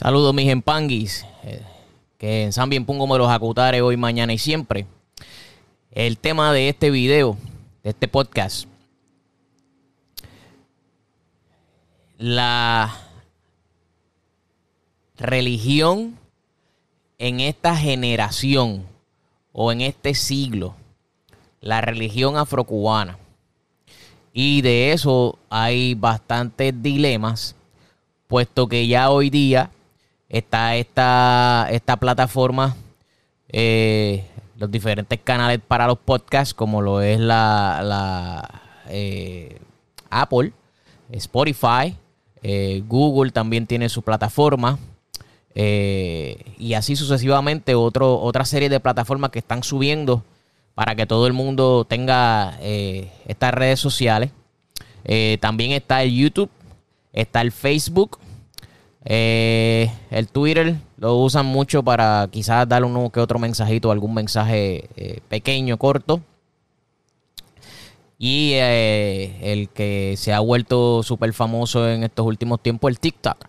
Saludos mis empanguis, eh, que en San Bien Pongo me los acutares hoy, mañana y siempre. El tema de este video, de este podcast, la religión en esta generación o en este siglo, la religión afrocubana. Y de eso hay bastantes dilemas, puesto que ya hoy día está esta, esta plataforma, eh, los diferentes canales para los podcasts, como lo es la, eh, Apple, Spotify, eh, Google también tiene su plataforma. y así sucesivamente otro, otra serie de plataformas que están subiendo para que todo el mundo tenga estas redes sociales. también está el YouTube, está el Facebook, eh, el Twitter lo usan mucho para quizás dar uno que otro mensajito, algún mensaje eh, pequeño, corto. Y eh, el que se ha vuelto súper famoso en estos últimos tiempos, el TikTok.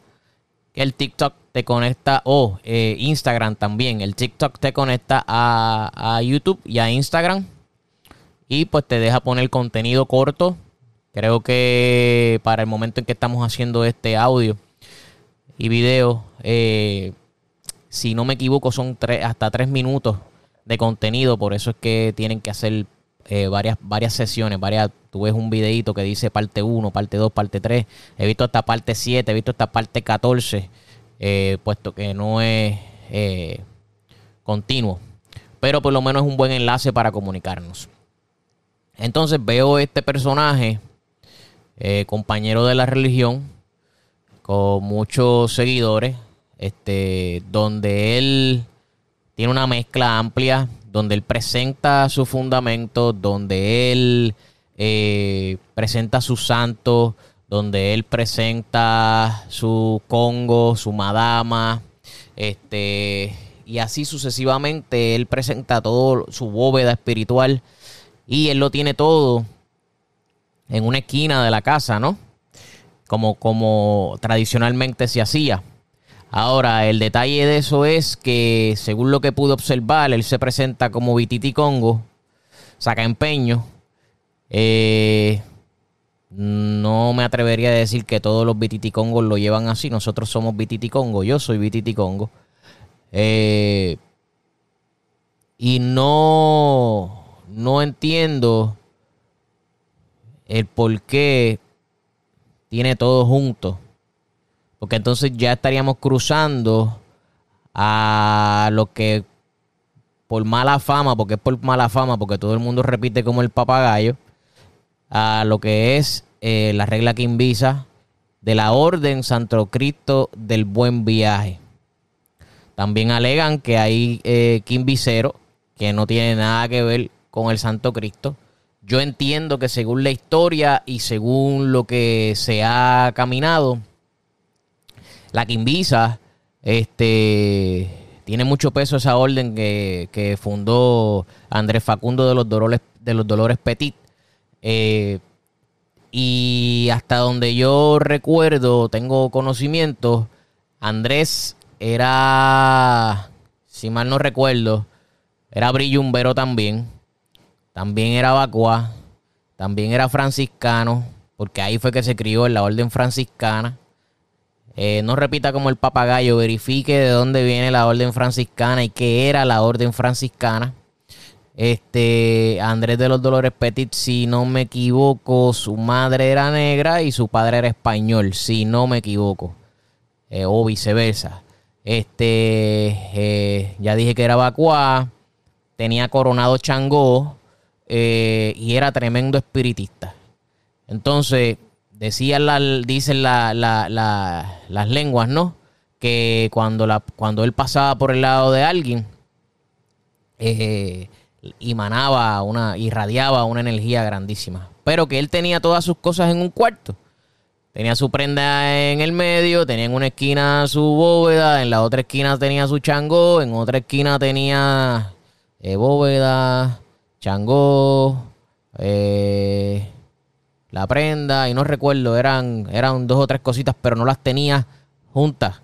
El TikTok te conecta, o Instagram también. El TikTok te conecta a, a YouTube y a Instagram. Y pues te deja poner contenido corto. Creo que para el momento en que estamos haciendo este audio y video. Eh, si no me equivoco, son hasta tres minutos de contenido. Por eso es que tienen que hacer eh, varias, varias sesiones. Varias, tú ves un videito que dice parte 1, parte 2, parte 3. He visto hasta parte 7, he visto hasta parte 14. Eh, puesto que no es continuo. Pero por lo menos es un buen enlace para comunicarnos. Entonces veo este personaje, compañero de la religión, muchos seguidores, este, donde él tiene una mezcla amplia, donde él presenta sus fundamentos, donde él eh, presenta sus santos, donde él presenta su Congo, su Madama, este, y así sucesivamente él presenta todo su bóveda espiritual y él lo tiene todo en una esquina de la casa, ¿no? Como, tradicionalmente se hacía. Ahora, el detalle de eso es que, según lo que pude observar, él se presenta como Vititi Congo, saca empeño. Eh, no me atrevería a decir que todos los Vititi Congos lo llevan así. Nosotros somos Vititi Congo, yo soy Vititi Congo. Eh, y no, no entiendo el por qué tiene todo junto. Porque entonces ya estaríamos cruzando a lo que por mala fama, porque es por mala fama, porque todo el mundo repite como el papagayo, a lo que es eh, la regla quimbisa de la Orden Santo Cristo del Buen Viaje. También alegan que hay eh, que no tiene nada que ver con el Santo Cristo, yo entiendo que según la historia y según lo que se ha caminado, la Quimbisa este, tiene mucho peso esa orden que, fundó Andrés Facundo de los Dolores, de los Dolores Petit. Eh, y hasta donde yo recuerdo, tengo conocimiento, Andrés era, si mal no recuerdo, era brillumbero también también era vacua, también era franciscano, porque ahí fue que se crió en la orden franciscana. Eh, no repita como el papagayo, verifique de dónde viene la orden franciscana y qué era la orden franciscana. Este Andrés de los Dolores Petit, si no me equivoco, su madre era negra y su padre era español, si no me equivoco, eh, o viceversa. Este, eh, ya dije que era vacua, tenía coronado Changó, eh, y era tremendo espiritista. Entonces, decían la, dicen las lenguas, ¿no? que cuando, la, cuando él pasaba por el lado de alguien, eh, emanaba una, irradiaba una energía grandísima. Pero que él tenía todas sus cosas en un cuarto. Tenía su prenda en el medio, tenía en una esquina su bóveda, en la otra esquina tenía su chango, en otra esquina tenía eh, bóveda, chango, eh, la prenda, y no recuerdo, eran, eran dos o tres cositas, pero no las tenía juntas.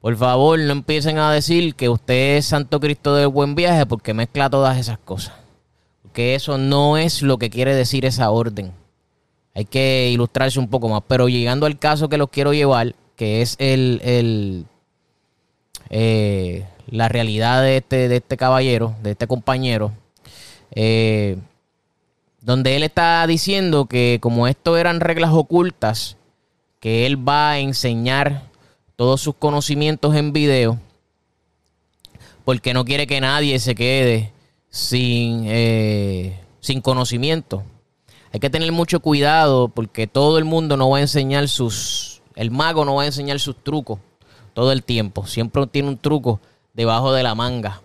Por favor, no empiecen a decir que usted es Santo Cristo del buen viaje porque mezcla todas esas cosas. Porque eso no es lo que quiere decir esa orden. Hay que ilustrarse un poco más. Pero llegando al caso que los quiero llevar, que es el, eh, la realidad de este, de este caballero, de este compañero, eh, donde él está diciendo que como esto eran reglas ocultas, que él va a enseñar todos sus conocimientos en video porque no quiere que nadie se quede sin, eh, sin conocimiento. Hay que tener mucho cuidado porque todo el mundo no va a enseñar sus... El mago no va a enseñar sus trucos todo el tiempo. Siempre tiene un truco debajo de la manga.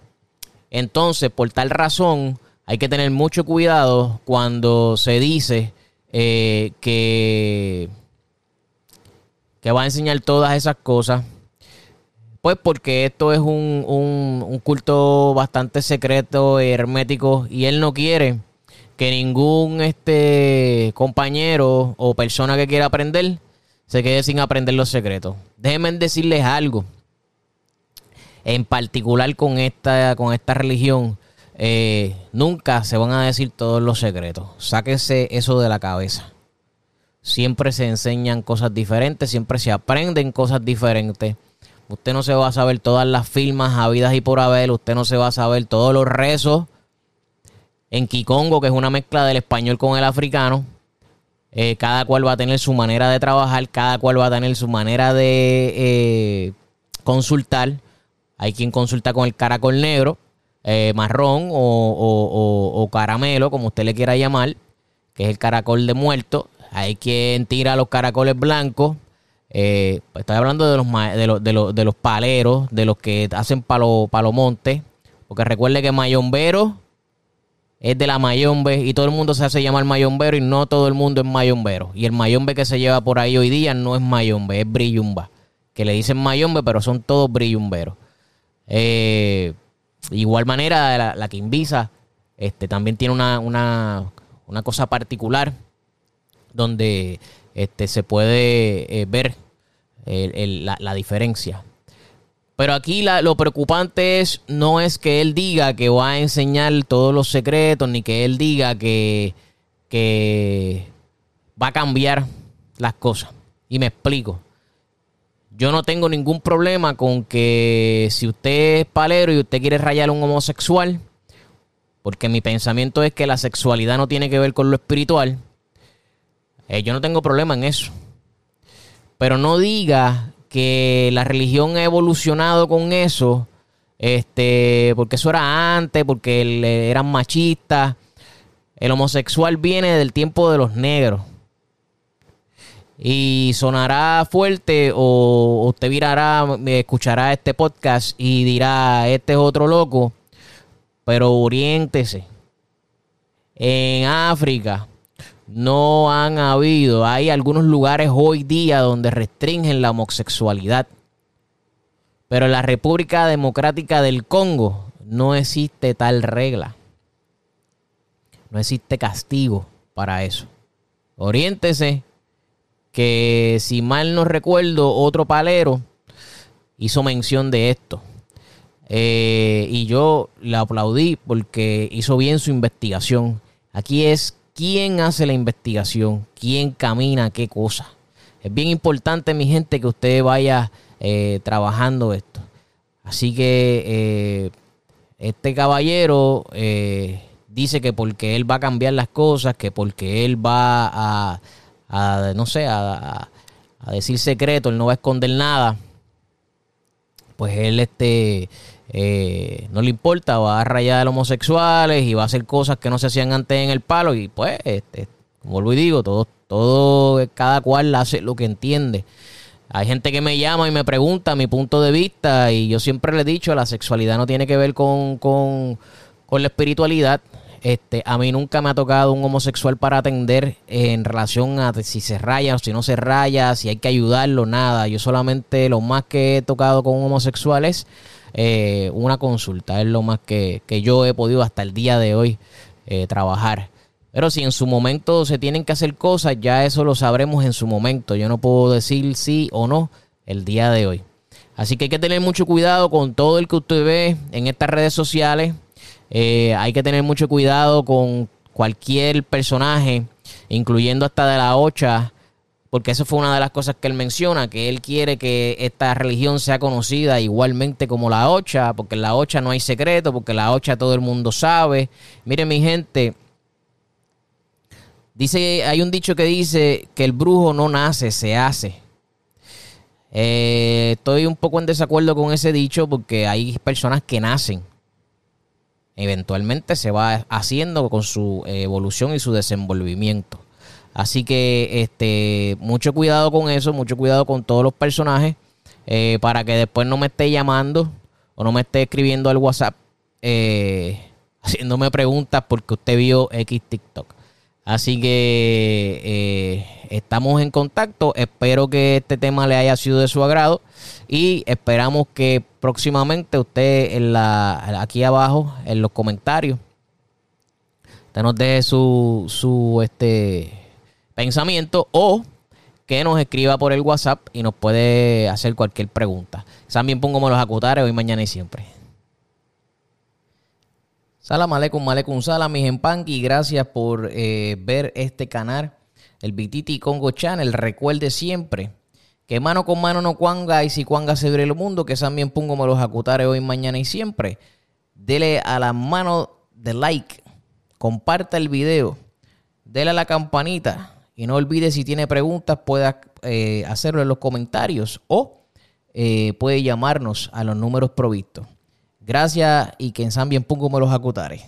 Entonces, por tal razón, hay que tener mucho cuidado cuando se dice eh, que que va a enseñar todas esas cosas. Pues porque esto es un, culto bastante secreto hermético y él no quiere que ningún este compañero o persona que quiera aprender se quede sin aprender los secretos. Déjenme decirles algo. En particular con esta, con esta religión, eh, nunca se van a decir todos los secretos. Sáquense eso de la cabeza. Siempre se enseñan cosas diferentes, siempre se aprenden cosas diferentes. Usted no se va a saber todas las firmas habidas y por haber, usted no se va a saber todos los rezos en Kikongo, que es una mezcla del español con el africano. Eh, cada cual va a tener su manera de trabajar, cada cual va a tener su manera de eh, consultar. Hay quien consulta con el caracol negro, eh, marrón o, o, caramelo, como usted le quiera llamar, que es el caracol de muerto. Hay quien tira los caracoles blancos. Eh, pues estoy hablando de los, de, los, de, los, de los paleros, de los que hacen palo, palomonte. Porque recuerde que mayombero es de la mayombe y todo el mundo se hace llamar mayombero y no todo el mundo es mayombero. Y el mayombe que se lleva por ahí hoy día no es mayombe, es brillumba. Que le dicen mayombe, pero son todos brillumberos. Eh, igual manera, la, la quimbisa este, también tiene una, una, una cosa particular donde este, se puede eh, ver la, diferencia. Pero aquí lo preocupante es, no es que él diga que va a enseñar todos los secretos, ni que él diga que, que va a cambiar las cosas. Y me explico. Yo no tengo ningún problema con que si usted es palero y usted quiere rayar a un homosexual, porque mi pensamiento es que la sexualidad no tiene que ver con lo espiritual, eh, yo no tengo problema en eso. Pero no diga que la religión ha evolucionado con eso, este, porque eso era antes, porque eran machistas. El homosexual viene del tiempo de los negros. Y sonará fuerte o usted virará, escuchará este podcast y dirá, este es otro loco. Pero oriéntese. En África, no han habido. Hay algunos lugares hoy día donde restringen la homosexualidad. Pero en la República Democrática del Congo no existe tal regla. No existe castigo para eso. Oriéntese que si mal no recuerdo, otro palero hizo mención de esto. Eh, y yo le aplaudí porque hizo bien su investigación. Aquí es quién hace la investigación, quién camina qué cosa. Es bien importante, mi gente, que usted vaya eh, trabajando esto. Así que eh, este caballero eh, dice que porque él va a cambiar las cosas, que porque él va a, no sé, a, a decir secreto, él no va a esconder nada. Pues él este eh, no le importa, va a rayar a homosexuales y va a hacer cosas que no se hacían antes en el palo. Y pues, este, como vuelvo y digo, todo, todo, cada cual hace lo que entiende. Hay gente que me llama y me pregunta mi punto de vista y yo siempre le he dicho, la sexualidad no tiene que ver con, con, con la espiritualidad. Este, a mí nunca me ha tocado un homosexual para atender en relación a si se raya o si no se raya, si hay que ayudarlo, nada. Yo solamente lo más que he tocado con un homosexual es eh, una consulta. Es lo más que, yo he podido hasta el día de hoy eh, trabajar. Pero si en su momento se tienen que hacer cosas, ya eso lo sabremos en su momento. Yo no puedo decir sí o no el día de hoy. Así que hay que tener mucho cuidado con todo el que usted ve en estas redes sociales. Eh, hay que tener mucho cuidado con cualquier personaje, incluyendo hasta de la Ocha, porque eso fue una de las cosas que él menciona, que él quiere que esta religión sea conocida igualmente como la Ocha, porque en la Ocha no hay secreto, porque la Ocha todo el mundo sabe. Miren mi gente, dice, hay un dicho que dice que el brujo no nace, se hace. Eh, estoy un poco en desacuerdo con ese dicho porque hay personas que nacen eventualmente se va haciendo con su evolución y su desenvolvimiento. Así que este, mucho cuidado con eso, mucho cuidado con todos los personajes, eh, para que después no me esté llamando o no me esté escribiendo al WhatsApp eh, haciéndome preguntas porque usted vio X TikTok. Así que eh, estamos en contacto. Espero que este tema le haya sido de su agrado y esperamos que próximamente usted en la, aquí abajo en los comentarios usted nos deje su, su este, pensamiento o que nos escriba por el WhatsApp y nos puede hacer cualquier pregunta. También pongo los acutares hoy, mañana y siempre. Salam aleikum, aleikum salam, mis y Gracias por eh, ver este canal, el Bititi Congo Channel. Recuerde siempre que mano con mano no cuanga y si cuanga se abre el mundo. Que también pongo me los acutare hoy, mañana y siempre. Dele a la mano de like, comparta el video, dele a la campanita y no olvide si tiene preguntas pueda eh, hacerlo en los comentarios o eh, puede llamarnos a los números provistos. Gracias y que en San bien pongo me los acutares.